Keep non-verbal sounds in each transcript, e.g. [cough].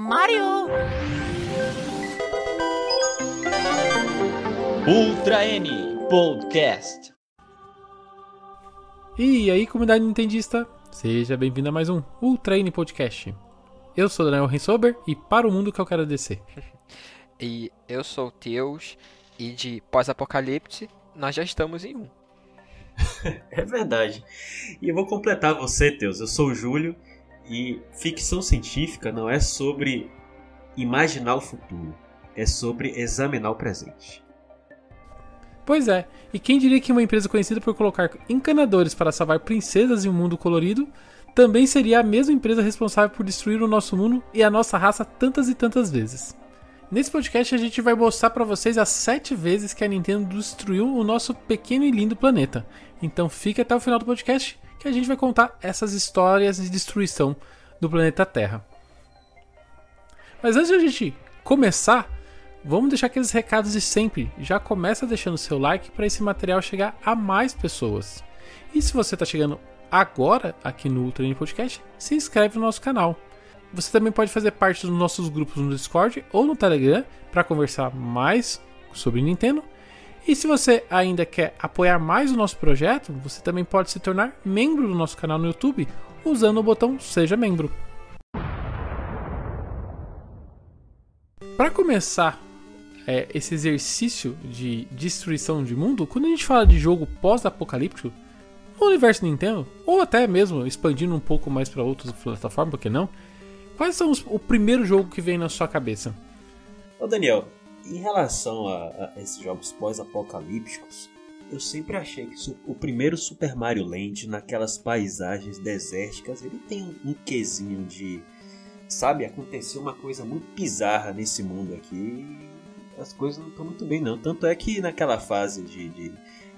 Mario! Ultra N Podcast. E aí, comunidade nintendista, seja bem-vindo a mais um Ultra N Podcast. Eu sou Daniel Rensober e para o mundo que eu quero descer. [laughs] E eu sou o Teus e de pós-apocalipse nós já estamos em um. [laughs] É verdade. E eu vou completar você, Teus. Eu sou o Júlio e ficção científica não é sobre imaginar o futuro, é sobre examinar o presente. Pois é, e quem diria que uma empresa conhecida por colocar encanadores para salvar princesas em um mundo colorido também seria a mesma empresa responsável por destruir o nosso mundo e a nossa raça tantas e tantas vezes. Nesse podcast a gente vai mostrar para vocês as sete vezes que a Nintendo destruiu o nosso pequeno e lindo planeta. Então fique até o final do podcast que a gente vai contar essas histórias de destruição do planeta Terra. Mas antes de a gente começar, vamos deixar aqueles recados de sempre. Já começa deixando seu like para esse material chegar a mais pessoas. E se você está chegando agora aqui no Ultra Podcast, se inscreve no nosso canal. Você também pode fazer parte dos nossos grupos no Discord ou no Telegram para conversar mais sobre Nintendo e se você ainda quer apoiar mais o nosso projeto, você também pode se tornar membro do nosso canal no YouTube usando o botão Seja Membro. Para começar é, esse exercício de destruição de mundo, quando a gente fala de jogo pós-apocalíptico, no universo Nintendo, ou até mesmo expandindo um pouco mais para outras plataformas, por que não? Quais são os, o primeiro jogo que vem na sua cabeça? Ô Daniel, em relação a, a esses jogos pós-apocalípticos, eu sempre achei que o primeiro Super Mario Land, naquelas paisagens desérticas, ele tem um, um quesinho de. Sabe, aconteceu uma coisa muito bizarra nesse mundo aqui. As coisas não estão muito bem, não. Tanto é que naquela fase de, de,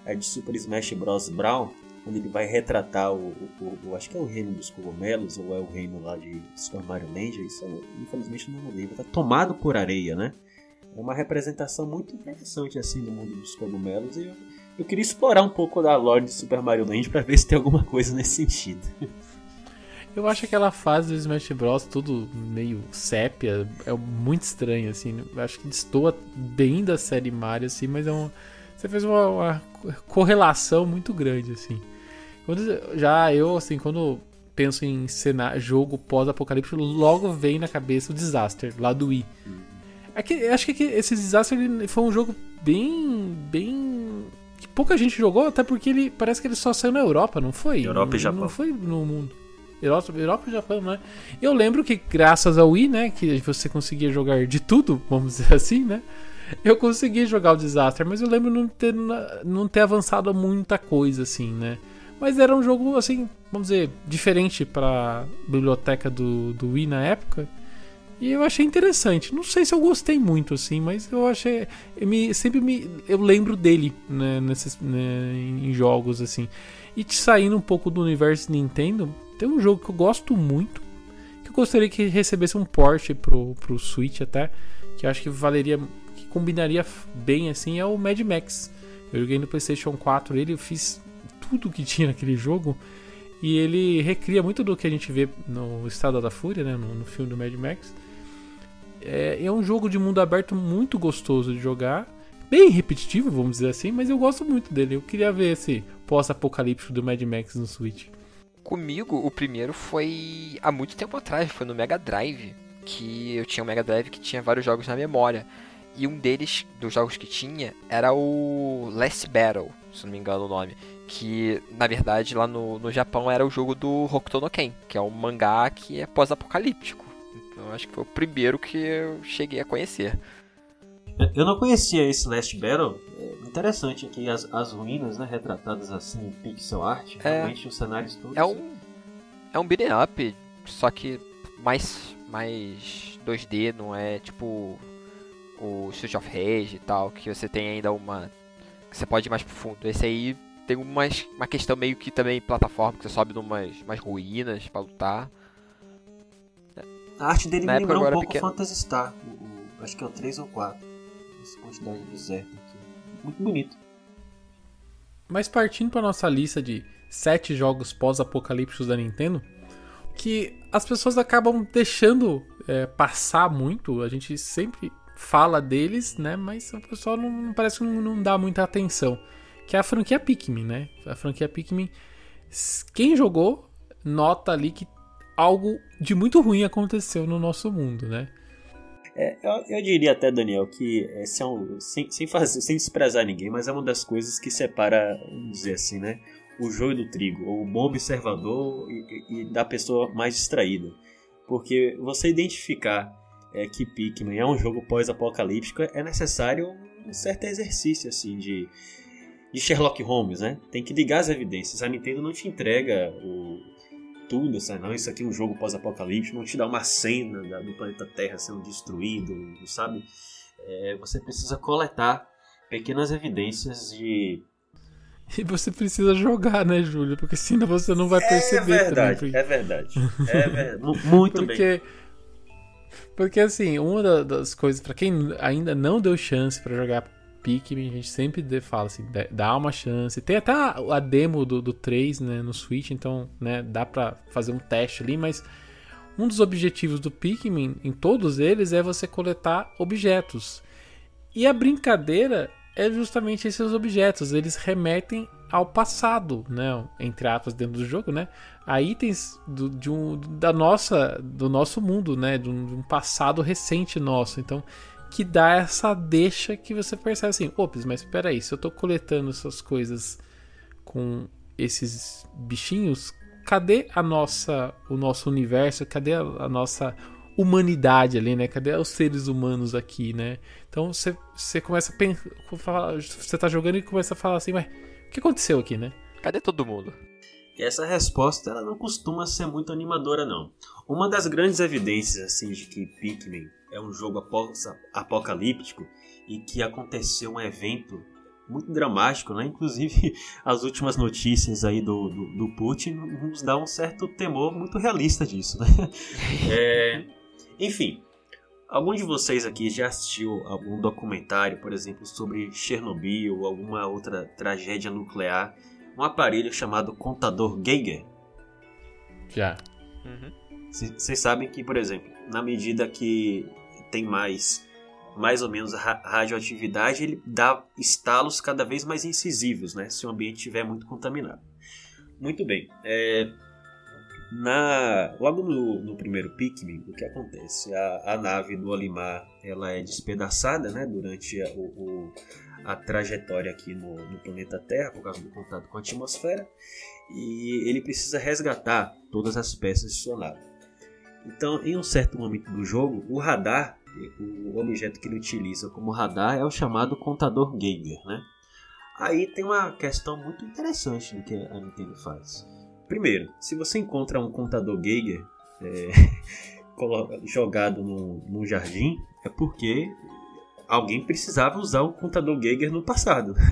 é de Super Smash Bros. Brown, onde ele vai retratar o, o, o, Acho que é o reino dos cogumelos, ou é o reino lá de Super Mario Land. Isso infelizmente não lembro. Tá tomado por areia, né? É uma representação muito interessante assim do mundo dos cogumelos e eu, eu queria explorar um pouco da lore de Super Mario Land para ver se tem alguma coisa nesse sentido. [laughs] Eu acho aquela fase do Smash Bros. tudo meio sépia, é muito estranho, assim. Eu acho que destoa bem da série Mario, assim, mas é um. Você fez uma, uma correlação muito grande, assim. Quando, já eu, assim, quando penso em cenário, jogo pós-apocalipse, logo vem na cabeça o Disaster, lá do Wii. Hum. É que, acho que esse desastre foi um jogo bem. bem. que pouca gente jogou, até porque ele parece que ele só saiu na Europa, não foi? Europa e Japão. Não foi no mundo. Europa, Europa e Japão, né? Eu lembro que graças ao Wii, né, que você conseguia jogar de tudo, vamos dizer assim, né? Eu consegui jogar o Disaster, mas eu lembro não ter, não ter avançado muita coisa, assim, né? Mas era um jogo, assim, vamos dizer, diferente para biblioteca do, do Wii na época. E eu achei interessante. Não sei se eu gostei muito, assim, mas eu achei. Eu me, sempre me. Eu lembro dele, né, nesses, né, em jogos, assim. E saindo um pouco do universo Nintendo, tem um jogo que eu gosto muito. Que eu gostaria que recebesse um port pro, pro Switch até. Que eu acho que valeria. Que combinaria bem, assim, é o Mad Max. Eu joguei no PlayStation 4 ele, eu fiz tudo que [laughs] tinha naquele jogo. E ele recria muito do que a gente vê no Estado da Fúria, né? No, no filme do Mad Max. É, é um jogo de mundo aberto muito gostoso de jogar. Bem repetitivo, vamos dizer assim, mas eu gosto muito dele. Eu queria ver esse pós-apocalíptico do Mad Max no Switch. Comigo, o primeiro foi há muito tempo atrás, foi no Mega Drive. Que eu tinha um Mega Drive que tinha vários jogos na memória. E um deles, dos jogos que tinha, era o Last Battle, se não me engano o nome. Que, na verdade, lá no, no Japão era o jogo do Hokuto no Ken, que é um mangá que é pós-apocalíptico. Então acho que foi o primeiro que eu cheguei a conhecer. Eu não conhecia esse Last Battle. É interessante aqui as, as ruínas, né, retratadas assim em pixel art. É, realmente os cenários todos. É um é um beat'em up, só que mais mais 2D, não é tipo o Street of Rage e tal, que você tem ainda uma que você pode ir mais profundo. Esse aí tem umas, uma questão meio que também plataforma, que você sobe numas umas ruínas para lutar. A arte dele Na me lembrou um pouco pequeno. Phantasy Star. O, o, acho que é o 3 ou 4. Essa quantidade de deserto aqui. Muito bonito. Mas partindo para nossa lista de 7 jogos pós-apocalípticos da Nintendo, que as pessoas acabam deixando é, passar muito. A gente sempre fala deles, né? Mas o pessoal não, não parece que não, não, dá muita atenção. Que é a franquia Pikmin, né? A franquia Pikmin. Quem jogou, nota ali que algo de muito ruim aconteceu no nosso mundo, né? É, eu, eu, diria até, Daniel, que esse é um, sem, sem, fazer, sem desprezar ninguém, mas é uma das coisas que separa, vamos dizer assim, né? O joio do trigo, o bom observador e, e da pessoa mais distraída. Porque você identificar é, que Pikmin é um jogo pós-apocalíptico é necessário um certo exercício assim de, de Sherlock Holmes, né? Tem que ligar as evidências. A Nintendo não te entrega o, tudo, assim, não, isso aqui é um jogo pós-apocalíptico, não te dá uma cena da, do planeta Terra sendo destruído, sabe? É, você precisa coletar pequenas evidências de [laughs] e você precisa jogar, né, Júlio? Porque senão você não vai é perceber. É verdade, também. é verdade. É [laughs] verdade. Muito porque, bem. Porque assim, uma das coisas, para quem ainda não deu chance para jogar Pikmin, a gente sempre fala assim, dá uma chance. Tem até a, demo do, do 3, né, no Switch, então, né, dá pra fazer um teste ali, mas um dos objetivos do Pikmin, em todos eles, é você coletar objetos. E a brincadeira é justamente esses objetos. Eles remetem ao passado, né? Entre aspas, dentro do jogo, né? A itens do, de um, da nossa, do nosso mundo, né? De um, de um, passado recente nosso. Então, que dá essa deixa que você percebe assim, ops, mas espera aí, se eu tô coletando essas coisas com esses bichinhos, cadê a nossa, o nosso universo? Cadê a, a nossa humanidade ali, né? Cadê os seres humanos aqui, né? Então você, você começa a pensar. Você tá jogando e começa a falar assim, mas o que aconteceu aqui, né? Cadê todo mundo? E essa resposta ela não costuma ser muito animadora, não. Uma das grandes evidências assim de que Pikmin é um jogo apocalíptico e que aconteceu um evento muito dramático, né? Inclusive [laughs] as últimas notícias aí do, do, do Putin nos dá um certo temor muito realista disso, né? [laughs] É, enfim, algum de vocês aqui já assistiu algum documentário, por exemplo, sobre Chernobyl ou alguma outra tragédia nuclear? Um aparelho chamado contador Geiger? Já. Vocês uhum. sabem que, por exemplo, na medida que tem mais mais ou menos radioatividade, ele dá estalos cada vez mais incisivos, né? Se o ambiente estiver muito contaminado. Muito bem. É, na, logo no, no, primeiro Pikmin, o que acontece? A, a, nave do Olimar ela é despedaçada né, durante a, o, a trajetória aqui no, no, planeta Terra, por causa do contato com a atmosfera, e ele precisa resgatar todas as peças de sua nave. Então, em um certo momento do jogo, o radar, o objeto que ele utiliza como radar, é o chamado contador Geiger. Né? Aí tem uma questão muito interessante do que a Nintendo faz Primeiro, se você encontra um contador Geiger é, [laughs] jogado no, jardim, é porque alguém precisava usar o contador Geiger no passado. [laughs]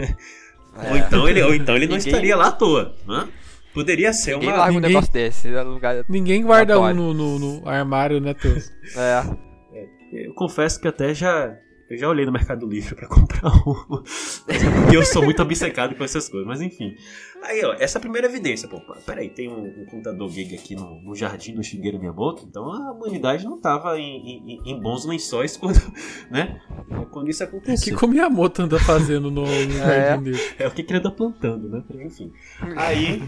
É. ou, então ele, ou então ele não estaria lá à toa. Né? Poderia ser ninguém uma. Larga ninguém, um negócio desse no lugar Ninguém guarda um no, no, no, armário, né, Teus? [laughs] É. é. Eu confesso que até já eu já olhei no Mercado Livre para [laughs] comprar um. Porque eu sou muito obcecado com essas coisas. Mas enfim. Aí, ó, essa é a primeira evidência. Pô, peraí, tem um, um computador gig aqui no, no, jardim do Shigeru Miyamoto. Então a humanidade não tava em, em, em bons lençóis quando, [laughs] né, quando isso aconteceu. O que o Miyamoto anda fazendo no, no é. jardim dele? É o que ele anda plantando, né? Enfim. Aí.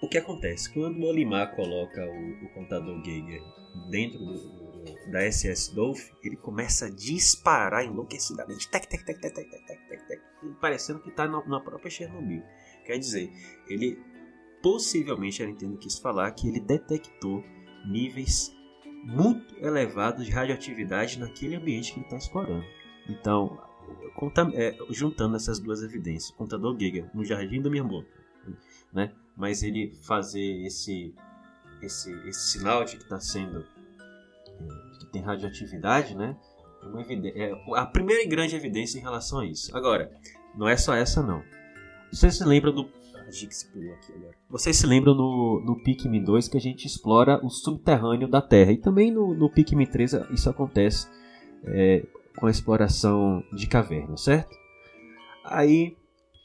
O que acontece? Quando o Olimar coloca o, o computador Geiger dentro do, da SS Dolph, ele começa a disparar enlouquecidamente, tec, tec, tec, tec, tec, tec, tec, tec, parecendo que está na própria Chernobyl. Quer dizer, ele possivelmente a Nintendo quis falar que ele detectou níveis muito elevados de radioatividade naquele ambiente que ele está explorando. Então, é, juntando essas duas evidências, o contador Giga no Jardim do Miyamoto, né? mas ele fazer esse, esse, esse sinal de que está sendo que tem radioatividade, né? Uma é a primeira grande evidência em relação a isso. Agora, não é só essa não. Vocês se lembram do Vocês se lembram no, no Pikmin 2 que a gente explora o subterrâneo da Terra. E também no, no Pikmin 3 isso acontece é, com a exploração de cavernas, certo? Aí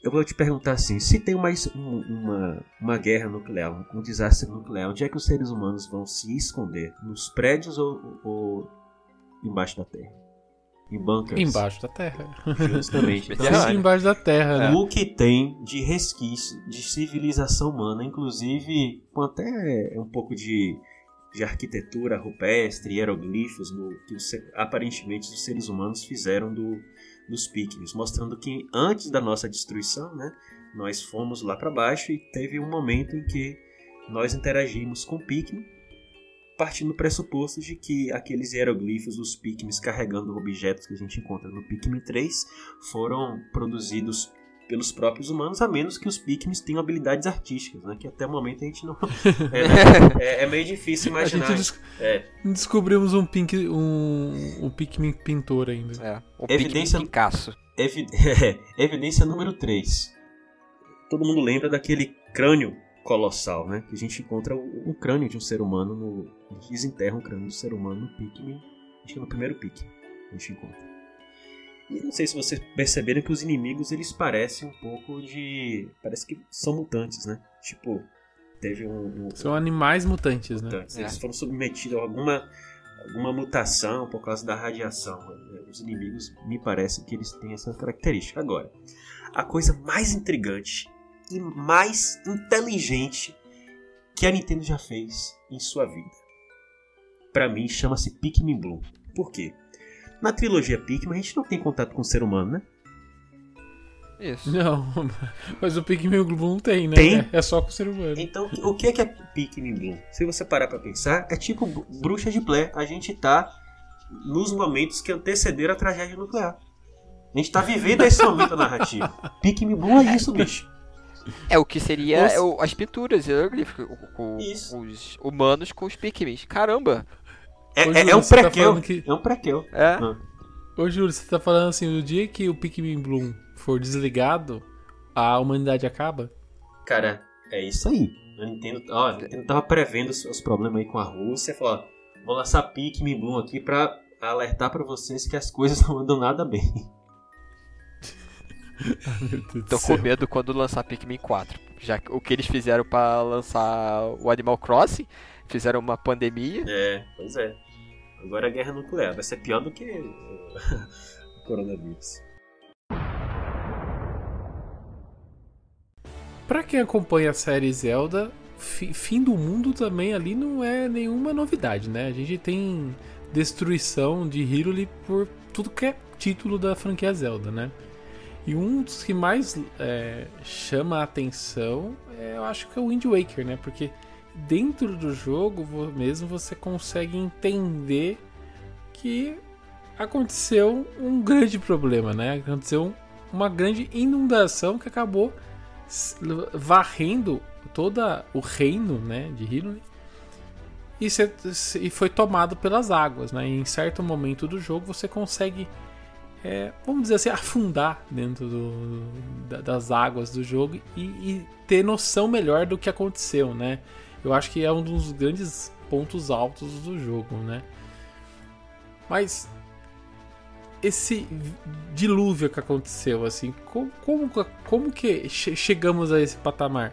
eu vou te perguntar assim: se tem uma, uma, uma guerra nuclear, um desastre nuclear, onde é que os seres humanos vão se esconder? Nos prédios ou, ou embaixo da terra? Em bunkers? Embaixo da terra. Justamente. [laughs] Então, embaixo da terra, né? o que tem de resquício de civilização humana, inclusive com até um pouco de, de arquitetura rupestre, hieroglifos, no, que os, aparentemente os seres humanos fizeram do, dos píquios, mostrando que antes da nossa destruição, né, nós fomos lá para baixo e teve um momento em que nós interagimos com o Pikmin partindo do pressuposto de que aqueles hieroglifos, os Pikmins carregando objetos que a gente encontra no Pikmin 3, foram produzidos pelos próprios humanos, a menos que os Pikmins tenham habilidades artísticas, né? Que até o momento a gente não. [laughs] É, é, é meio difícil imaginar. Des... É. Descobrimos um, pink, um, um Pikmin pintor ainda. É, o Evidência... Pikmin Picasso. Evi... [laughs] Evidência número 3. Todo mundo lembra daquele crânio colossal, né? Que a gente encontra um crânio de um ser humano no. A gente desenterra um crânio de um ser humano no Pikmin. Acho que é no primeiro Pikmin a gente encontra. E não sei se vocês perceberam que os inimigos eles parecem um pouco de. Parece que são mutantes, né? Tipo, teve um. um... São animais mutantes, mutantes. né? Eles é. foram submetidos a alguma, alguma mutação por causa da radiação. Os inimigos me parece que eles têm essa característica. Agora, a coisa mais intrigante e mais inteligente que a Nintendo já fez em sua vida. Para mim, chama-se Pikmin Blue. Por quê? Na trilogia Pikmin, a gente não tem contato com o ser humano, né? Isso. Não, [laughs] mas o Pikmin Blue não tem, né? Tem? É só com o ser humano. Então, o que é, que é Pikmin Blue? Se você parar pra pensar, é tipo bruxa de Blair. A gente tá nos momentos que antecederam a tragédia nuclear. A gente tá vivendo esse momento [laughs] narrativo. Pikmin Blue é isso, bicho. É o que seria os... as pinturas Isso. os humanos com os Pikmin. Caramba! É, Ô, é, Júlio, é um tá prequel. falando que- É um prequel. É. Ah. Ô, Júlio, você tá falando assim, no dia que o Pikmin Bloom for desligado, a humanidade acaba? Cara, é isso aí. A Nintendo, ó, a Nintendo tava prevendo os, os problemas aí com a Rússia. Falou, ó, vou lançar Pikmin Bloom aqui pra alertar pra vocês que as coisas [laughs] não andam nada bem. [laughs] Do Tô com medo quando lançar Pikmin 4. Já que o que eles fizeram pra lançar o Animal Crossing, fizeram uma pandemia. É, pois é. Agora a guerra nuclear vai ser pior do que [laughs] o coronavírus. Pra quem acompanha a série Zelda, fi- fim do mundo também ali não é nenhuma novidade, né? A gente tem destruição de Hyrule por tudo que é título da franquia Zelda, né? E um dos que mais é, chama a atenção, é, eu acho que é o Wind Waker, né? Porque dentro do jogo mesmo você consegue entender que aconteceu um grande problema, né? Aconteceu uma grande inundação que acabou varrendo todo o reino né, de Hyrule e, se- e foi tomado pelas águas. Né? E em certo momento do jogo você consegue, é, vamos dizer assim, afundar dentro do- da- das águas do jogo e, e ter noção melhor do que aconteceu. Né? Eu acho que é um dos grandes pontos altos do jogo. Né? Mas esse dilúvio que aconteceu, assim, como, como, como que che- chegamos a esse patamar?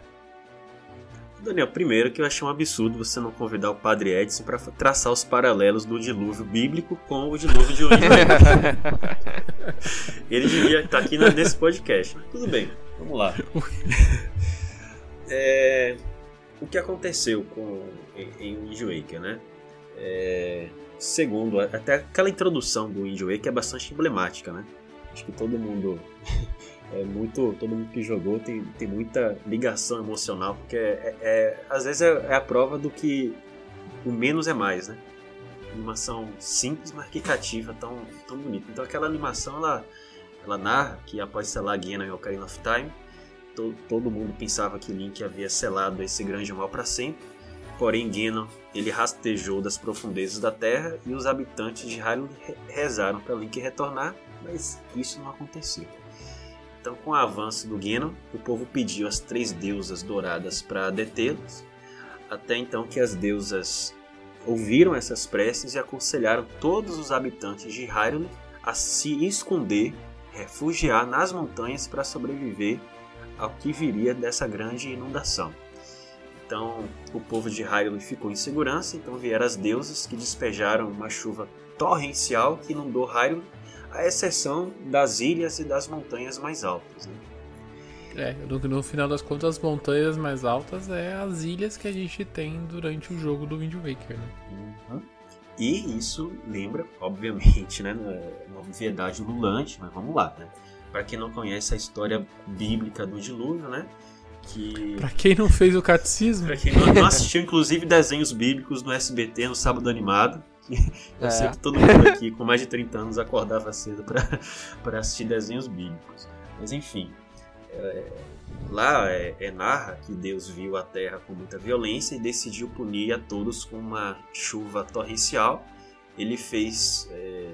Daniel, primeiro que eu achei um absurdo você não convidar o Padre Edson para traçar os paralelos do dilúvio bíblico com o dilúvio de Waker. [laughs] Ele devia estar aqui na- nesse podcast. Tudo bem, vamos lá. [laughs] É, o que aconteceu com, em, em Wind Waker, né? É, segundo, até aquela introdução do Wind Waker é bastante emblemática, né? Acho que todo mundo [laughs] é muito todo mundo que jogou tem, tem muita ligação emocional porque é, é- às vezes é, é a prova do que o menos é mais né animação simples mas que tão tão bonita então aquela animação ela ela narra que após selar Ganon e Ocarina of Time to, todo mundo pensava que Link havia selado esse grande mal para sempre. Porém Ganon ele rastejou das profundezas da Terra e os habitantes de Hyrule re- rezaram para Link retornar mas isso não aconteceu. Então, com o avanço do Ganon, o povo pediu às três deusas douradas para detê-los, até então que as deusas ouviram essas preces e aconselharam todos os habitantes de Hyrule a se esconder, refugiar nas montanhas para sobreviver ao que viria dessa grande inundação. Então o povo de Hyrule ficou em segurança, então vieram as deusas que despejaram uma chuva torrencial que inundou Hyrule, à exceção das ilhas e das montanhas mais altas. Né? É, no, no, final das contas, as montanhas mais altas é as ilhas que a gente tem durante o jogo do Wind Waker, né? Uhum. E isso lembra, obviamente, [laughs] né, uma obviedade lulante, mas vamos lá, né? Para quem não conhece a história bíblica do dilúvio, né? Que... Pra quem não fez o catecismo. Pra quem não, não assistiu, inclusive, desenhos bíblicos no SBT no sábado animado. Eu é. sei que todo mundo aqui com mais de 30 anos acordava cedo para assistir desenhos bíblicos. Mas enfim, é, lá é, é, narra que Deus viu a terra com muita violência e decidiu punir a todos com uma chuva torrencial. Ele fez é,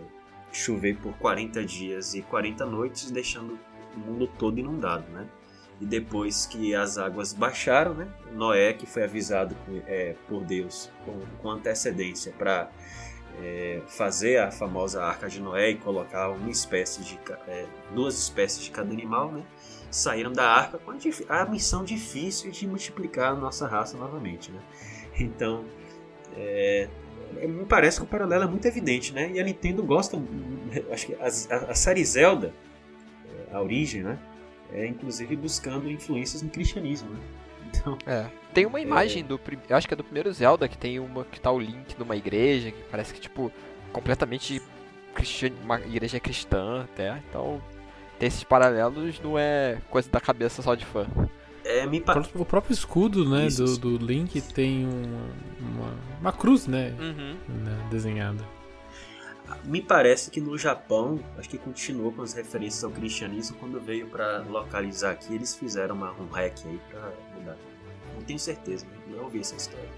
chover por 40 dias e 40 noites, deixando o mundo todo inundado, né? E depois que as águas baixaram, né? Noé, que foi avisado é, por Deus com, com antecedência para é, fazer a famosa arca de Noé e colocar uma espécie de é, duas espécies de cada animal, né? saíram da arca com a, missão difícil de multiplicar a nossa raça novamente, né? Então, é, me parece que o paralelo é muito evidente, né? E a Nintendo gosta, acho que a, a, a série Zelda, é, a origem, né? É inclusive buscando influências no cristianismo, né? Então, é. Tem uma imagem é... do. Eu acho que é do primeiro Zelda que tem uma que tá o Link numa igreja, que parece que, tipo, completamente cristian... uma igreja cristã até. Então, ter esses paralelos não é coisa da cabeça só de fã. É, me pa... O próprio escudo, né, do, do Link tem um, uma, uma cruz, né, uhum. né, desenhada. Me parece que no Japão, acho que continuou com as referências ao cristianismo, quando veio para localizar aqui, eles fizeram uma, um hack aí pra mudar. Não tenho certeza, não ouvi essa história.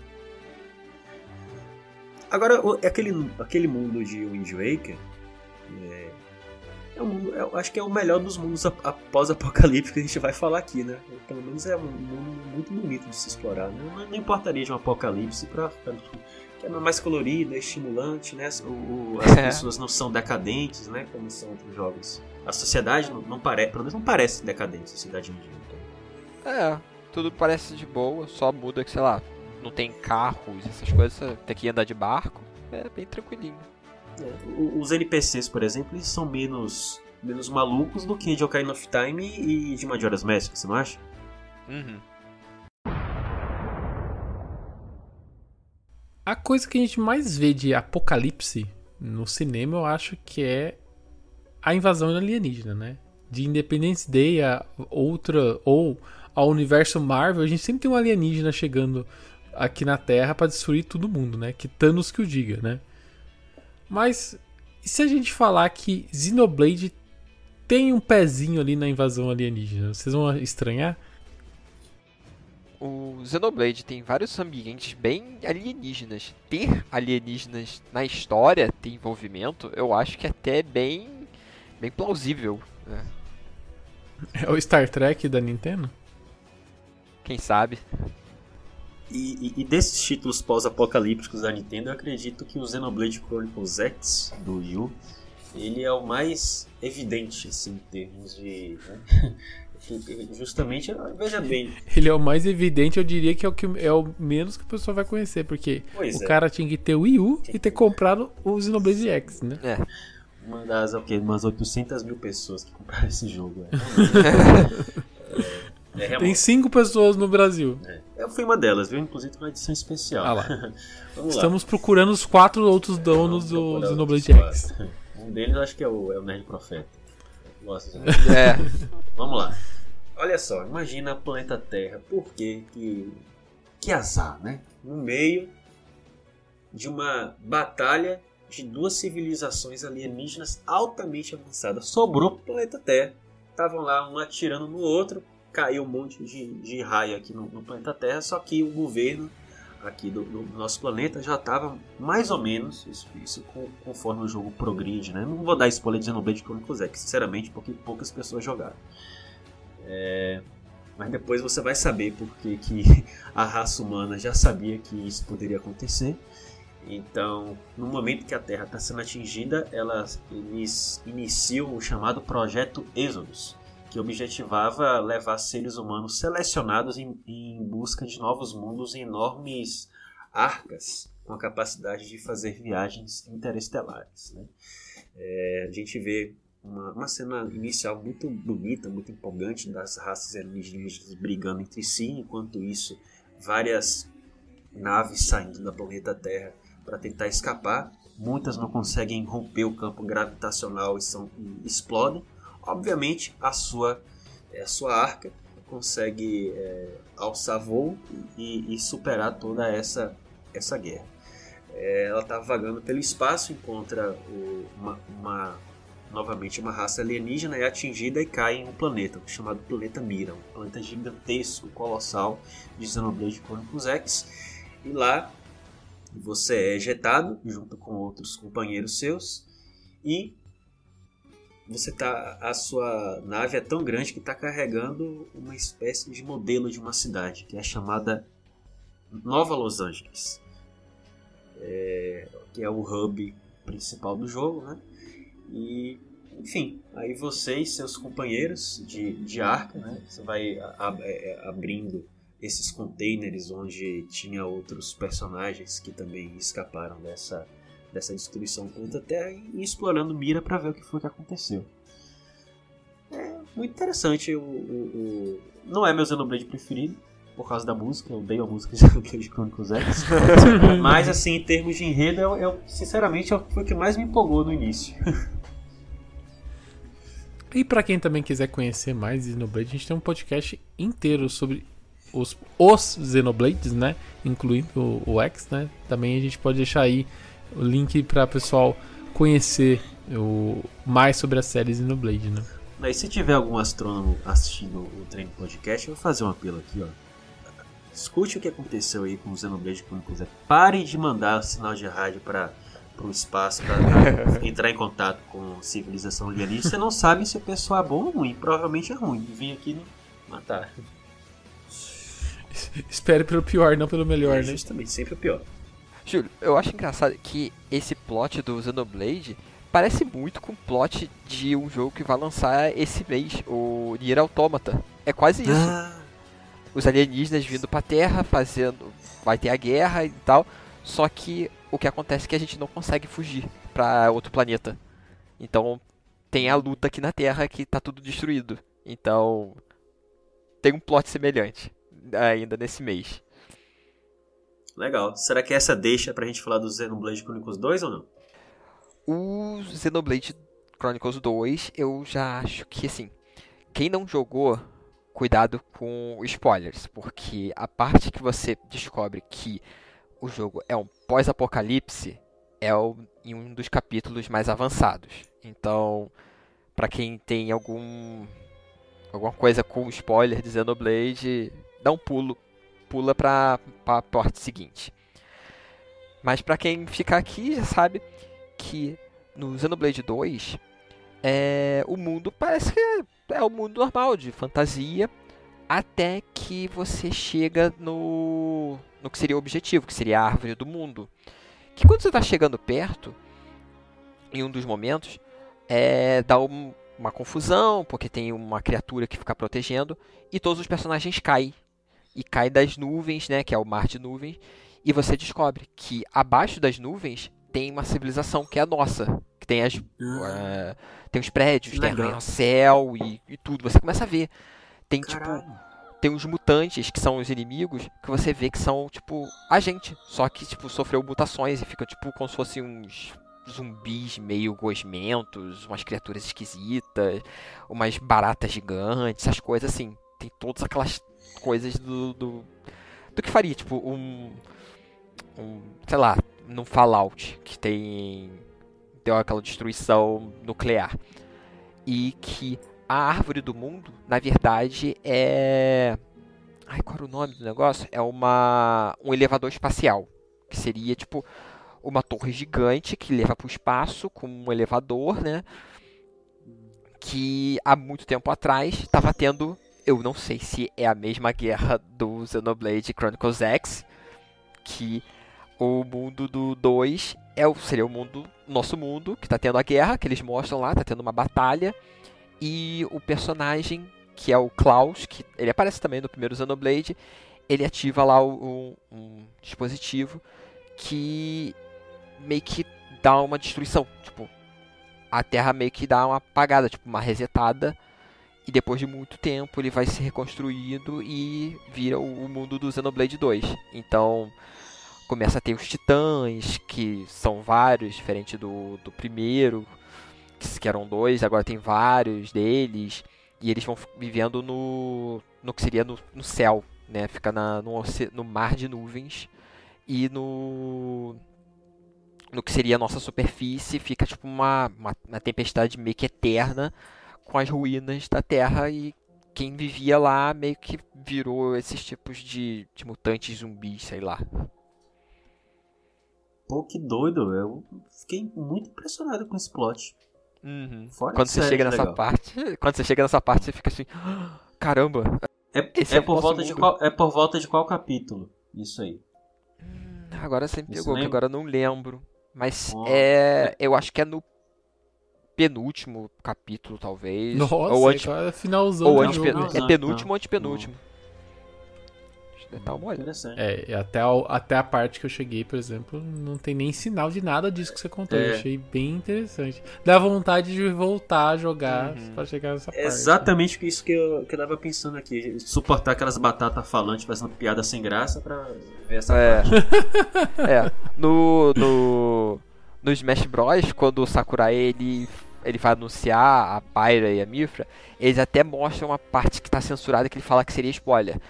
Agora, aquele, aquele mundo de Wind Waker, é, é um eu acho que é o melhor dos mundos após apocalíptico que a gente vai falar aqui, né? Pelo menos é um mundo muito bonito de se explorar. Né? Não, não importaria de um apocalipse para que é mais colorido, é estimulante, né? O, o, as [laughs] é. pessoas não são decadentes, né? Como são outros jogos. A sociedade não, não parece, pelo menos não parece decadente, a sociedade indígena. Então. É, tudo parece de boa, só muda que, sei lá, não tem carros, essas coisas, tem que andar de barco, é bem tranquilinho. É, os NPCs, por exemplo, eles são menos, menos malucos do que de Ocarina of Time e de Majora's Mask, você não acha? Uhum. A coisa que a gente mais vê de apocalipse no cinema, eu acho que é a invasão alienígena, né? De Independence Day a outra ou ao universo Marvel, a gente sempre tem um alienígena chegando aqui na Terra para destruir todo mundo, né? Que Thanos que o diga, né? Mas e se a gente falar que Xenoblade tem um pezinho ali na invasão alienígena? Vocês vão estranhar? O Xenoblade tem vários ambientes bem alienígenas. Ter alienígenas na história, ter envolvimento, eu acho que até é bem, bem plausível. Né? É o Star Trek da Nintendo? Quem sabe? E, e, e desses títulos pós-apocalípticos da Nintendo, eu acredito que o Xenoblade Chronicles X do Wii U, ele é o mais evidente, assim, em termos de... Né? [laughs] Justamente, veja bem. Ele é o mais evidente, eu diria que é o, que é o menos que a pessoa vai conhecer, porque pois o é. cara tinha que ter o Wii U e ter comprado o Xenoblade X, né? É. Uma das, okay, umas 800 mil pessoas que compraram esse jogo. É. [laughs] é, Tem cinco pessoas no Brasil. É. Eu fui uma delas, viu? Inclusive uma edição especial. Ah lá. [laughs] Estamos procurando os quatro outros donos do Xenoblade X. [laughs] Um deles acho que é o, é o Nerd Profeta. Nossa, é. Vamos lá. Olha só, imagina a planeta Terra. Por que que, que azar, né? No meio de uma batalha de duas civilizações alienígenas altamente avançadas. Sobrou o planeta Terra. Estavam lá um atirando no outro, caiu um monte de, de raio aqui no, no, planeta Terra, só que o governo aqui do, do nosso planeta já estava mais ou menos, isso, isso conforme o jogo progride, né? Não vou dar spoiler de Xenoblade Chronicles X, sinceramente, porque poucas pessoas jogaram. É, mas depois você vai saber porque que [laughs] a raça humana já sabia que isso poderia acontecer. Então, no momento que a Terra está sendo atingida, elas, iniciam o chamado Projeto Exodus, que objetivava levar seres humanos selecionados em, em busca de novos mundos em enormes arcas com a capacidade de fazer viagens interestelares. Né? É, a gente vê uma, uma, cena inicial muito bonita, muito empolgante das raças alienígenas brigando entre si, enquanto isso várias naves saindo da planeta Terra para tentar escapar. Muitas não conseguem romper o campo gravitacional e, são, e explodem. Obviamente, a sua, a sua arca consegue é, alçar voo e, e, superar toda essa, essa guerra. É, ela está vagando pelo espaço, encontra o, uma, uma, novamente uma raça alienígena, é atingida e cai em um planeta, chamado Planeta Mira, um planeta gigantesco, colossal, de Xenoblade Chronicles X. E lá você é ejetado junto com outros companheiros seus e você tá a sua nave é tão grande que está carregando uma espécie de modelo de uma cidade que é chamada Nova Los Angeles. É, que é o hub principal do jogo né? E enfim aí você e seus companheiros de, de arca né? Você vai é, abrindo esses containers onde tinha outros personagens que também escaparam dessa, dessa destruição do planeta Terra e explorando Mira para ver o que foi que aconteceu. É muito interessante. O, o, o... Não é meu Xenoblade preferido, por causa da música, eu odeio a música de [laughs] Chronicles X. [laughs] Mas, assim, em termos de enredo, eu, eu, sinceramente foi o que mais me empolgou no início. [laughs] E para quem também quiser conhecer mais Xenoblade, a gente tem um podcast inteiro sobre os, os Xenoblades, né? Incluindo o, o X, né? Também a gente pode deixar aí o link para pessoal conhecer o, mais sobre a série Xenoblade, né? Mas se tiver algum astrônomo assistindo o treino podcast, eu vou fazer um apelo aqui, ó. Escute o que aconteceu aí com o Xenoblade Chronicles. Pare de mandar sinal de rádio para o espaço para [laughs] entrar em contato com civilização alienígena. Você não sabe se o pessoal é bom ou ruim. Provavelmente é ruim. Vim aqui matar. Espere pelo pior, não pelo melhor, é, né? Justamente, sempre o pior. Júlio, eu acho engraçado que esse plot do Xenoblade parece muito com o plot de um jogo que vai lançar esse mês, o Nier Automata. É quase isso. Ah. Os alienígenas vindo pra Terra, fazendo. Vai ter a guerra e tal. Só que o que acontece é que a gente não consegue fugir para outro planeta. Então tem a luta aqui na Terra que tá tudo destruído. Então tem um plot semelhante ainda nesse mês. Legal. Será que essa deixa pra gente falar do Xenoblade Chronicles 2 ou não? O Xenoblade Chronicles 2, eu já acho que assim, quem não jogou, cuidado com spoilers, porque a parte que você descobre que o jogo é um pós-apocalipse é em um dos capítulos mais avançados. Então, para quem tem algum alguma coisa com spoiler de Xenoblade, dá um pulo, pula para a parte seguinte. Mas para quem ficar aqui já sabe que no Xenoblade 2 é, o mundo parece que é, é o mundo normal de fantasia até que você chega no, no que seria o objetivo, que seria a árvore do mundo. Que quando você está chegando perto, em um dos momentos, é, dá um, uma confusão, porque tem uma criatura que fica protegendo, e todos os personagens caem e cai das nuvens, né, que é o mar de nuvens, e você descobre que abaixo das nuvens tem uma civilização que é a nossa, que tem as uh, tem os prédios, tem, o céu e, e, tudo. Você começa a ver. Tem tipo, Caralho. tipo tem uns mutantes que são os inimigos que você vê que são tipo a gente, só que tipo sofreu mutações e fica tipo como se fossem uns zumbis meio gosmentos, umas criaturas esquisitas, umas baratas gigantes, essas coisas assim. Tem todas aquelas coisas do, do, do que faria, tipo, um, um, sei lá, num Fallout, que tem, deu aquela destruição nuclear. E que a árvore do mundo, na verdade, é... Ai, qual era o nome do negócio? É uma um elevador espacial, que seria, tipo, uma torre gigante que leva para o espaço com um elevador, né? Que há muito tempo atrás estava tendo eu não sei se é a mesma guerra do Xenoblade Chronicles X, que o mundo do 2 é o, seria o mundo, nosso mundo, que está tendo a guerra, que eles mostram lá, está tendo uma batalha, E o personagem, que é o Klaus, que ele aparece também no primeiro Xenoblade, ele ativa lá um, um dispositivo que meio que dá uma destruição. Tipo, a Terra meio que dá uma apagada, tipo, uma resetada. E depois de muito tempo ele vai se reconstruindo e vira o, o mundo do Xenoblade 2. Então começa a ter os titãs, que são vários, diferente do, do primeiro, que, que eram dois, agora tem vários deles. E eles vão vivendo no, no que seria no, no céu, né? Fica na, no, no mar de nuvens e no no que seria a nossa superfície, fica tipo uma, uma, uma, tempestade meio que eterna com as ruínas da Terra e quem vivia lá meio que virou esses tipos de, de mutantes zumbis, sei lá. Pô, que doido, eu fiquei muito impressionado com esse plot. Uhum. Quando você chega nessa legal. parte, [laughs] quando você chega nessa parte, você fica assim, caramba. É, é, é por volta de qual, é por volta de qual capítulo? Isso aí. Hum, agora você me pegou, que agora eu não lembro. Mas oh. é, eu acho que é no penúltimo capítulo, talvez. Nossa, ou antes, é finalzão. Ou antes, é penúltimo ou antepenúltimo. Tá uma É, até a, até a parte que eu cheguei, por exemplo, não tem nem sinal de nada disso que você contou. É. Eu achei bem interessante. Dá vontade de voltar a jogar uhum. pra chegar nessa parte. Exatamente isso que eu, que eu tava pensando aqui. Suportar aquelas batatas falantes fazendo piada sem graça pra ver essa é. parte. [laughs] é. No, no, no Smash Bros, quando o Sakurai ele ele vai anunciar a Pyra e a Mifra, eles até mostram uma parte que está censurada que ele fala que seria spoiler.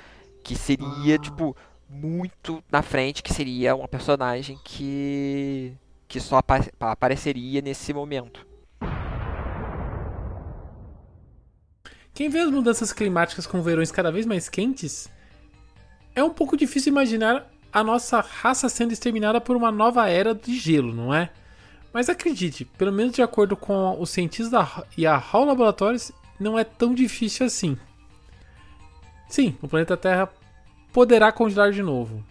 Que seria, ah. tipo, muito na frente, que seria uma personagem que. que só apa apareceria nesse momento. Quem vê as mudanças climáticas com verões cada vez mais quentes, é um pouco difícil imaginar a nossa raça sendo exterminada por uma nova era de gelo, não é? Mas acredite, pelo menos de acordo com os cientistas e a HAL Laboratórios, não é tão difícil assim. Sim, o planeta Terra poderá congelar de novo.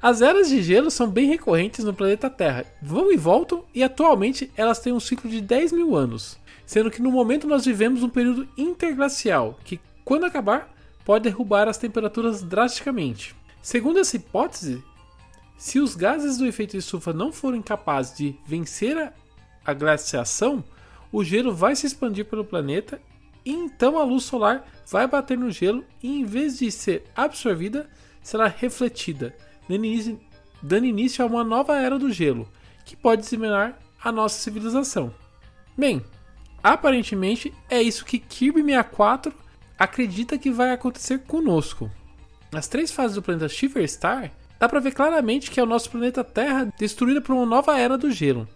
As eras de gelo são bem recorrentes no planeta Terra, vão e voltam, e atualmente elas têm um ciclo de 10 mil anos, sendo que no momento nós vivemos um período interglacial, que, quando acabar, pode derrubar as temperaturas drasticamente. Segundo essa hipótese, se os gases do efeito estufa não forem capazes de vencer a, glaciação, o gelo vai se expandir pelo planeta e então a luz solar vai bater no gelo e, em vez de ser absorvida, será refletida, dando início, a uma nova era do gelo, que pode disseminar a nossa civilização. Bem, aparentemente é isso que Kirby 64 acredita que vai acontecer conosco. Nas três fases do planeta Shiver Star, dá para ver claramente que é o nosso planeta Terra destruído por uma nova era do gelo.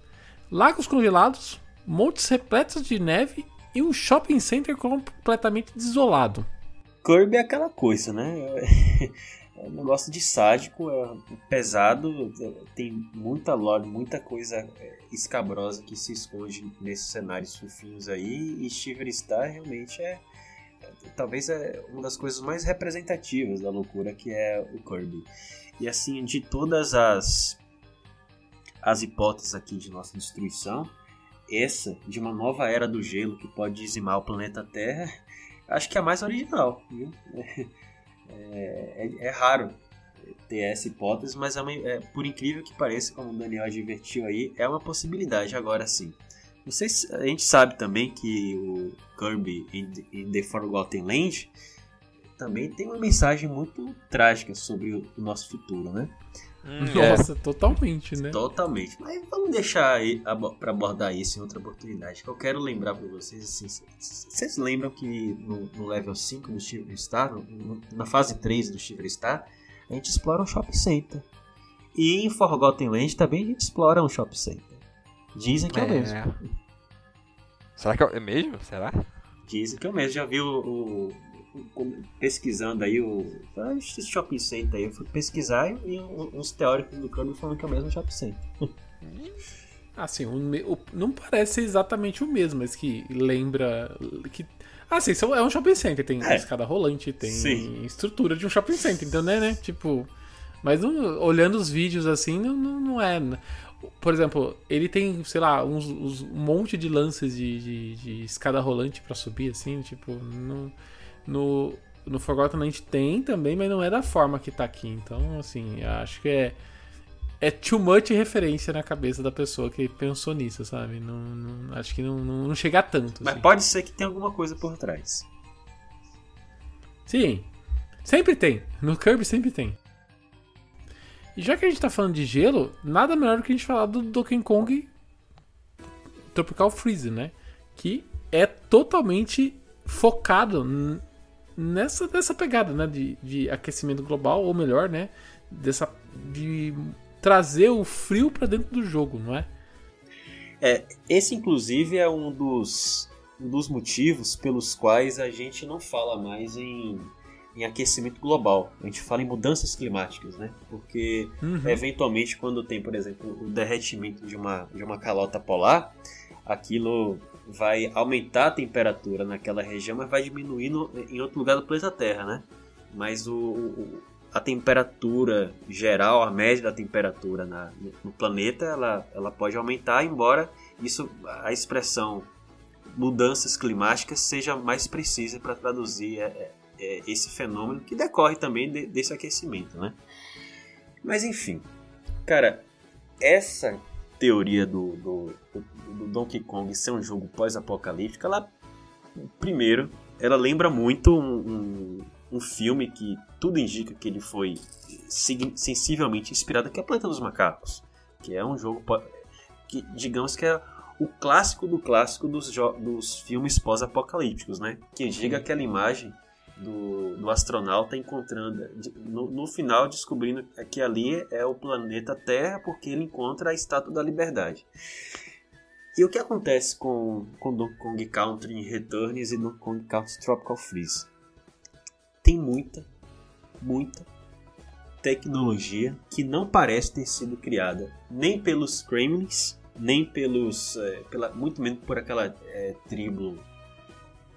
Lagos congelados, montes repletos de neve e um shopping center completamente desolado. Kirby é aquela coisa, né? [laughs] É um negócio de sádico, é pesado, tem muita lore, muita coisa é, escabrosa que se esconde nesses cenários fofinhos aí. E Shiver Star realmente é, é, talvez é uma das coisas mais representativas da loucura que é o Kirby. E assim, de todas as as hipóteses aqui de nossa destruição, essa de uma nova era do gelo que pode dizimar o planeta Terra, acho que é a mais original. Viu? É, é, é raro ter essa hipótese, mas é, uma, é, por incrível que pareça, como o Daniel advertiu aí, é uma possibilidade agora sim. Não sei se a gente sabe também que o Kirby in the Forgotten Land também tem uma mensagem muito trágica sobre o, nosso futuro, né? Hum, Nossa, é. totalmente, né? Totalmente. Mas vamos deixar para abordar isso em outra oportunidade. Que eu quero lembrar para vocês, assim, vocês lembram que no, no level 5 do Shiver Star, no, na fase 3 do Shiver Star, a gente explora um shopping center. E em Forgotten Land também a gente explora um shopping center. Dizem que é, é o mesmo. Será que é mesmo? Será? Dizem que é o mesmo. Já viu o, pesquisando aí o esse shopping center aí, eu fui pesquisar e uns teóricos do Kirby falando que é o mesmo shopping center. [laughs] Assim, o, o, não parece ser exatamente o mesmo, mas que lembra que ah, sim, é um shopping center, tem é. escada rolante, tem sim. estrutura de um shopping center, então né, né? Tipo, mas não, olhando os vídeos assim, não, não, não é. Por exemplo, ele tem, sei lá, uns, uns- um monte de lances de, de, de escada rolante pra subir, assim, tipo, no, no, no Forgotten Land tem também, mas não é da forma que tá aqui. Então, assim, acho que é. É too much referência na cabeça da pessoa que pensou nisso, sabe? Não, não- acho que não, não, não chega a tanto. Mas assim. pode ser que tenha alguma coisa por trás. Sim. Sempre tem. No Kirby sempre tem. E já que a gente tá falando de gelo, nada melhor do que a gente falar do Donkey Kong Tropical Freeze, né? Que é totalmente focado nessa, nessa pegada, né? De, de aquecimento global, ou melhor, né? Dessa, de trazer o frio pra dentro do jogo, não é? Esse, inclusive, é um dos, um dos motivos pelos quais a gente não fala mais em, em aquecimento global. A gente fala em mudanças climáticas, né? Porque, Uhum. eventualmente, quando tem, por exemplo, o derretimento de uma, de uma calota polar, aquilo vai aumentar a temperatura naquela região, mas vai diminuir no- em outro lugar do planeta Terra, né? Mas o, o- a temperatura geral, a média da temperatura na- no, planeta, ela, ela pode aumentar, embora isso a expressão mudanças climáticas seja mais precisa para traduzir é, é, é, esse fenômeno que decorre também de- desse aquecimento, né? Mas enfim, cara, essa teoria do, do, do- do Donkey Kong ser um jogo pós-apocalíptico, ela primeiro, ela lembra muito um, um, um filme que tudo indica que ele foi sensivelmente inspirado, que é Planeta dos Macacos, que é um jogo que digamos que é o clássico do clássico dos, dos filmes pós-apocalípticos, né? Que diga aquela imagem do, do astronauta encontrando, no, no final descobrindo que ali é o planeta Terra porque ele encontra a Estátua da Liberdade. E o que acontece com, com Donkey Kong Country Returns e Donkey Kong Country Tropical Freeze? Tem muita, muita tecnologia que não parece ter sido criada nem pelos Kremlins, nem pelos. eh, pela, muito menos por aquela eh, tribo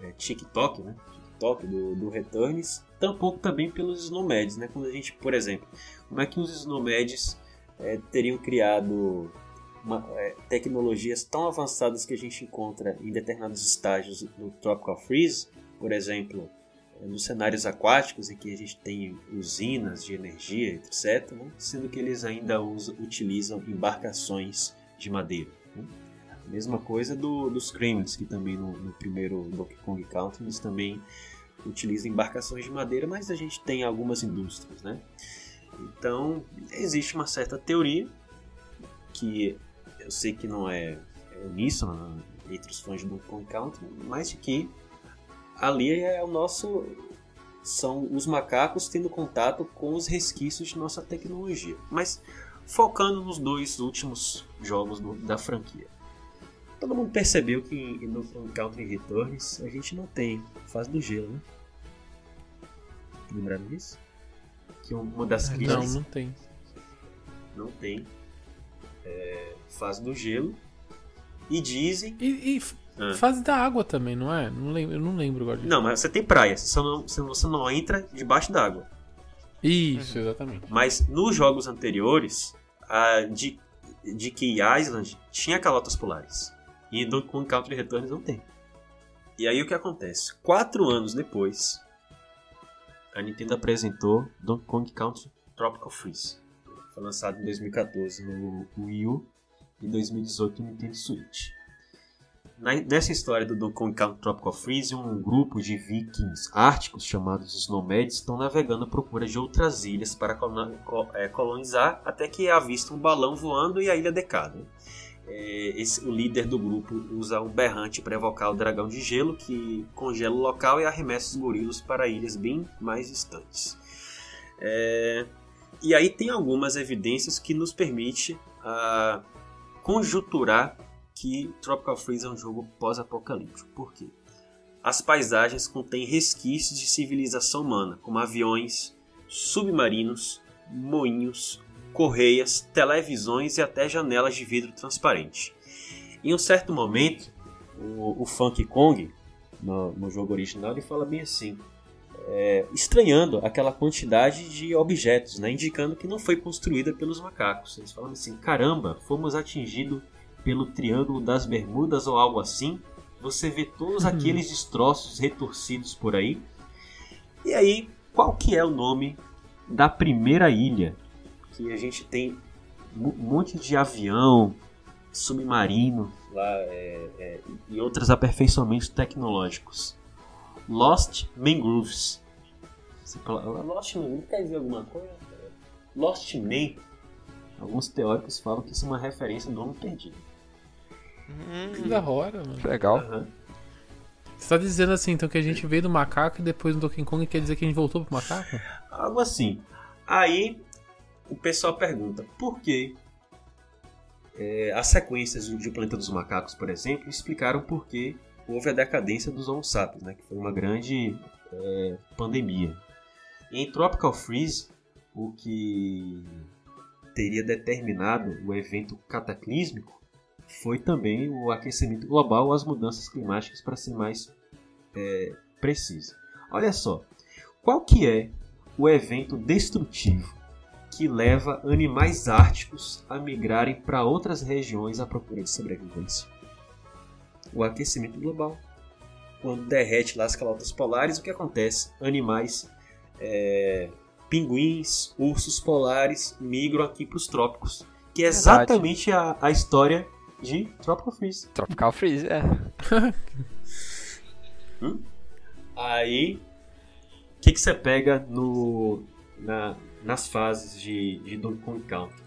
eh, TikTok, né? TikTok do, do Returns, tampouco também pelos Snowmads, né? Quando a gente, por exemplo, como é que os Snowmads eh, teriam criado uma, eh, tecnologias tão avançadas que a gente encontra em determinados estágios do Tropical Freeze, por exemplo, eh, nos cenários aquáticos em que a gente tem usinas de energia, etc., né? sendo que eles ainda utilizam embarcações de madeira. né? A mesma coisa do, dos Kremlins, que também no, no primeiro Donkey Kong Country eles também utilizam embarcações de madeira, mas a gente tem algumas indústrias. Né? Então, existe uma certa teoria que eu sei que não é, é uníssona entre os fãs do Kong Country, mas de que ali é o nosso são os macacos tendo contato com os resquícios de nossa tecnologia. Mas focando nos dois últimos jogos do- da franquia. Todo mundo percebeu que em Donkey Kong Country Returns a gente não tem fase do gelo, né? Lembraram disso? Que uma das Não, críticas não tem. não tem é, fase do gelo. E dizem. E, e Ah. fase da água também, não é? Não lembro, eu não lembro agora. Não, mas você tem praia, você não, você- não entra debaixo d'água. Isso, exatamente. Mas nos jogos anteriores, a de, de Key Island tinha calotas polares. E em Donkey Kong Country Returns não tem. E aí o que acontece? Quatro anos depois, a Nintendo apresentou Donkey Kong Country Tropical Freeze. Foi lançado em 2014 no Wii U e 2018 no Nintendo Switch. Na- nessa história do Donkey Kong Country Tropical Freeze, um grupo de vikings árticos chamados Snowmads estão navegando à procura de outras ilhas para eh, colonizar até que avistam um balão voando e a ilha decada. Eh, esse- o líder do grupo usa um berrante para evocar o dragão de gelo que congela o local e arremessa os gorilas para ilhas bem mais distantes. Eh, e aí tem algumas evidências que nos permite ah, que Tropical Freeze é um jogo pós-apocalíptico. Por quê? As paisagens contêm resquícios de civilização humana, como aviões, submarinos, moinhos, correias, televisões e até janelas de vidro transparente. Em um certo momento, o, o Funky Kong, no, no jogo original, ele fala bem assim: é, estranhando aquela quantidade de objetos, né, indicando que não foi construída pelos macacos. Eles falam assim: caramba, fomos atingidos pelo Triângulo das Bermudas ou algo assim. Você vê todos aqueles destroços retorcidos por aí. E aí, qual que é o nome da primeira ilha? Que a gente tem um monte de avião, submarino lá é, é, e outros aperfeiçoamentos tecnológicos. Lost Mangroves. Você fala, Lost Mangroves quer dizer alguma coisa? Lost Man. Alguns teóricos falam que isso é uma referência do Homem Perdido. Que da hora, mano. Legal. Aham. Você tá dizendo assim, então, que a gente veio do macaco e depois do Donkey Kong quer dizer que a gente voltou pro macaco? Algo assim. Aí o pessoal pergunta por que é, as sequências de O Planeta dos Macacos, por exemplo, explicaram por que houve a decadência dos Homo sapiens, né, que foi uma grande é, pandemia. Em Tropical Freeze, o que teria determinado o evento cataclísmico foi também o aquecimento global as mudanças climáticas, para ser mais é, preciso. Olha só, qual que é o evento destrutivo que leva animais árticos a migrarem para outras regiões à procura de sobrevivência? O aquecimento global. Quando derrete lá as calotas polares, o que acontece? Animais, é, pinguins, ursos polares migram aqui para os trópicos. Que é exatamente a, a história de Tropical Freeze. Tropical Freeze, é. [laughs] Aí, o que, que você pega no, na- nas fases de, de Donkey Kong Country?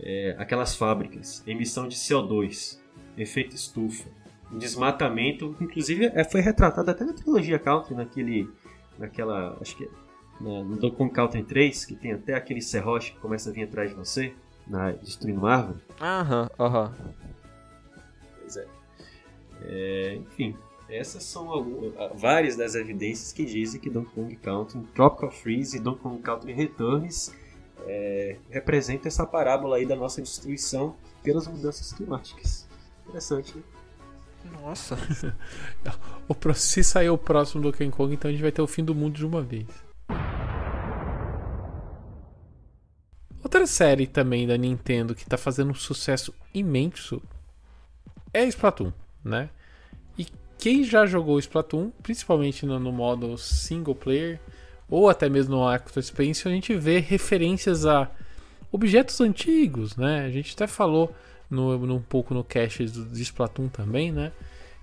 É, aquelas fábricas, emissão de CO2, efeito estufa, desmatamento, inclusive é, foi retratado até na trilogia Country, naquele, naquela, acho que é na- no Donkey Kong Country 3, que tem até aquele serrote que começa a vir atrás de você, na, destruindo árvore. Aham, aham. Pois é. É, enfim, essas são algum- ah, várias das evidências que dizem que Donkey Kong Country, Tropical Freeze e Donkey Kong Country Returns é, representam essa parábola aí da nossa destruição pelas mudanças climáticas. Interessante, né? Nossa. [laughs] Se sair o próximo Donkey Kong, então a gente vai ter o fim do mundo de uma vez. Outra série também da Nintendo que tá fazendo um sucesso imenso é Splatoon, né? Quem já jogou Splatoon, principalmente no, no modo single player, ou até mesmo no Acto Expansion, a gente vê referências a objetos antigos, né? A gente até falou no, no- um pouco no do, de Splatoon também, né?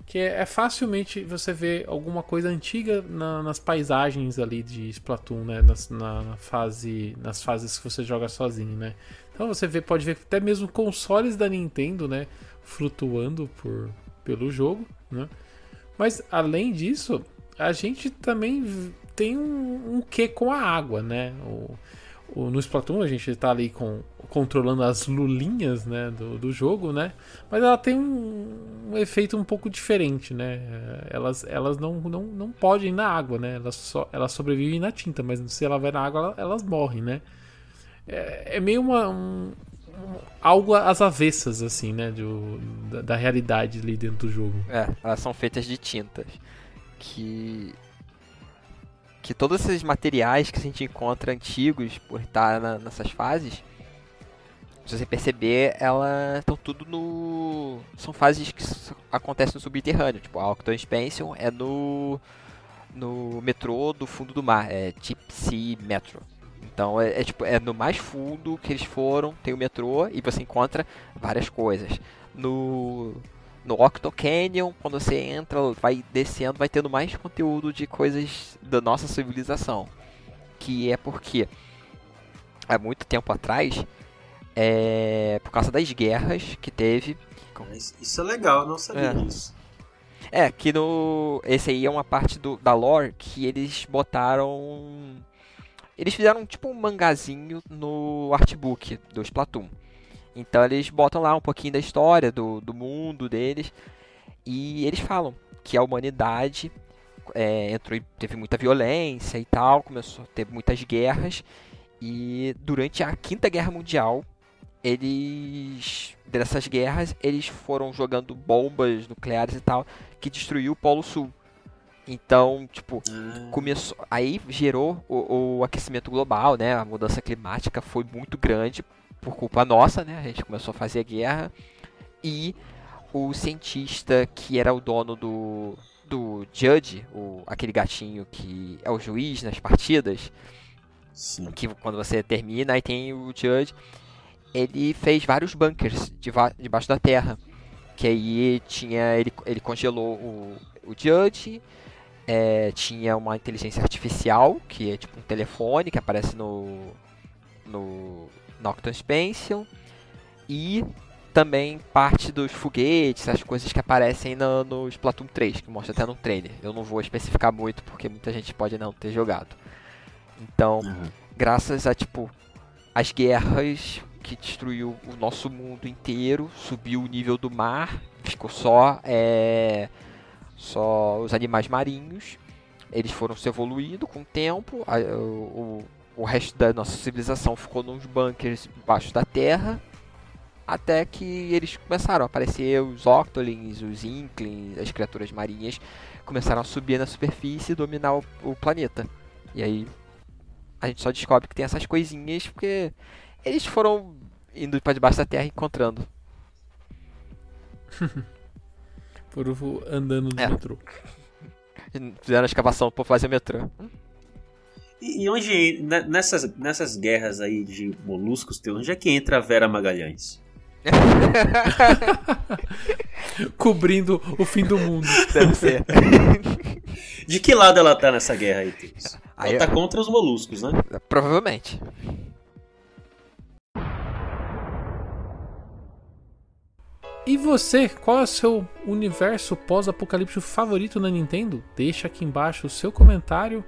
Que é, é facilmente você ver alguma coisa antiga na- nas paisagens ali de Splatoon, né? Nas, na, na fase, nas fases que você joga sozinho, né? Então você vê, pode ver até mesmo consoles da Nintendo, né? Flutuando por, pelo jogo, né? Mas além disso, a gente também tem um, um com a água, né? O, o- no Splatoon a gente tá ali com, controlando as lulinhas né, do, do jogo, né? Mas ela tem um, um efeito um pouco diferente, né? Elas, elas não, não, não podem ir na água, né? Elas, só, elas sobrevivem na tinta, mas se ela vai na água, ela- elas morrem, né? É, é meio uma, um, um- algo às avessas, assim, né? Do, da, da realidade ali dentro do jogo. É, elas são feitas de tintas. Que. Que todos esses materiais que a gente encontra antigos por estar na- nessas fases, se você perceber, elas estão tudo no. São fases que acontecem no subterrâneo. Tipo, a Octo Expansion é no. No metrô do fundo do mar, é Sea Metro. Então é, é tipo, é no mais fundo que eles foram, tem o metrô e você encontra várias coisas. No no Octo Canyon, quando você entra, vai descendo, vai tendo mais conteúdo de coisas da nossa civilização. Que é porque há muito tempo atrás, é, por causa das guerras que teve. Isso é legal, não sabia É. disso. É, que no. Esse aí é uma parte do, da lore que eles botaram. Eles fizeram tipo um mangazinho no artbook do Splatoon. Então eles botam lá um pouquinho da história do, do mundo deles. E eles falam que a humanidade é, entrou, teve muita violência e tal, começou ter muitas guerras. E durante a Quinta Guerra Mundial, eles. Dessas guerras, eles foram jogando bombas nucleares e tal, que destruiu o Polo Sul. Então, tipo, Ah, começou. Aí gerou o, o aquecimento global, né? A mudança climática foi muito grande por culpa nossa, né? A gente começou a fazer guerra. E o cientista que era o dono do. do Judge, o, aquele gatinho que é o juiz nas partidas, sim. que quando você termina aí tem o Judge, ele fez vários bunkers debaixo da terra. Que aí tinha. Ele, ele congelou o, o Judge. É, tinha uma inteligência artificial, que é tipo um telefone que aparece no. no. no Octon Expansion. E também parte dos foguetes, as coisas que aparecem no, no Splatoon 3, que mostra até no trailer. Eu não vou especificar muito porque muita gente pode não ter jogado. Então, Aham. graças a tipo as guerras que destruiu o nosso mundo inteiro, subiu o nível do mar, ficou só é, só os animais marinhos. Eles foram se evoluindo com o tempo. a- o, o, resto da nossa civilização ficou nos bunkers embaixo da terra. Até que eles começaram a aparecer os Octolins, os Inklings, as criaturas marinhas começaram a subir na superfície e dominar o, o planeta. E aí a gente só descobre que tem essas coisinhas porque eles foram indo para debaixo da terra encontrando. [laughs] Por andando no É. metrô. [laughs] Fizeram a escavação para fazer metrô. E, e onde, ne- nessas, nessas guerras aí de moluscos, tem- onde é que entra a Vera Magalhães? [laughs] Cobrindo o fim do mundo. Deve ser. De que lado ela tá nessa guerra aí, Teus? Aí Ela tá eu- contra os moluscos, né? Provavelmente. E você, qual é o seu universo pós-apocalíptico favorito na Nintendo? Deixa aqui embaixo o seu comentário.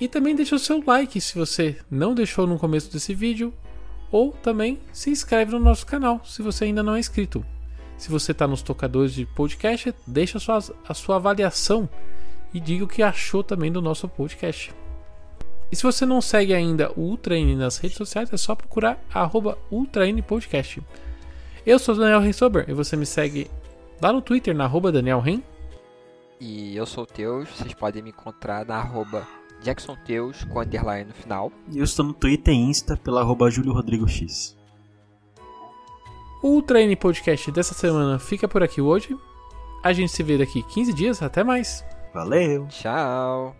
E também deixa o seu like se você não deixou no começo desse vídeo. Ou também se inscreve no nosso canal se você ainda não é inscrito. Se você está nos tocadores de podcast, deixa a sua, a sua avaliação e diga o que achou também do nosso podcast. E se você não segue ainda o N nas redes sociais, é só procurar arroba Ultra N Podcast. Eu sou o Daniel Rensober e você me segue lá no Twitter, na arroba Daniel Ren. E eu sou o Teus, vocês podem me encontrar na arroba Jackson Teus com underline no final. E eu estou no Twitter e Insta pela arroba Júlio Rodrigo X. O N Podcast dessa semana fica por aqui hoje. A gente se vê daqui 15 dias. Até mais! Valeu! Tchau!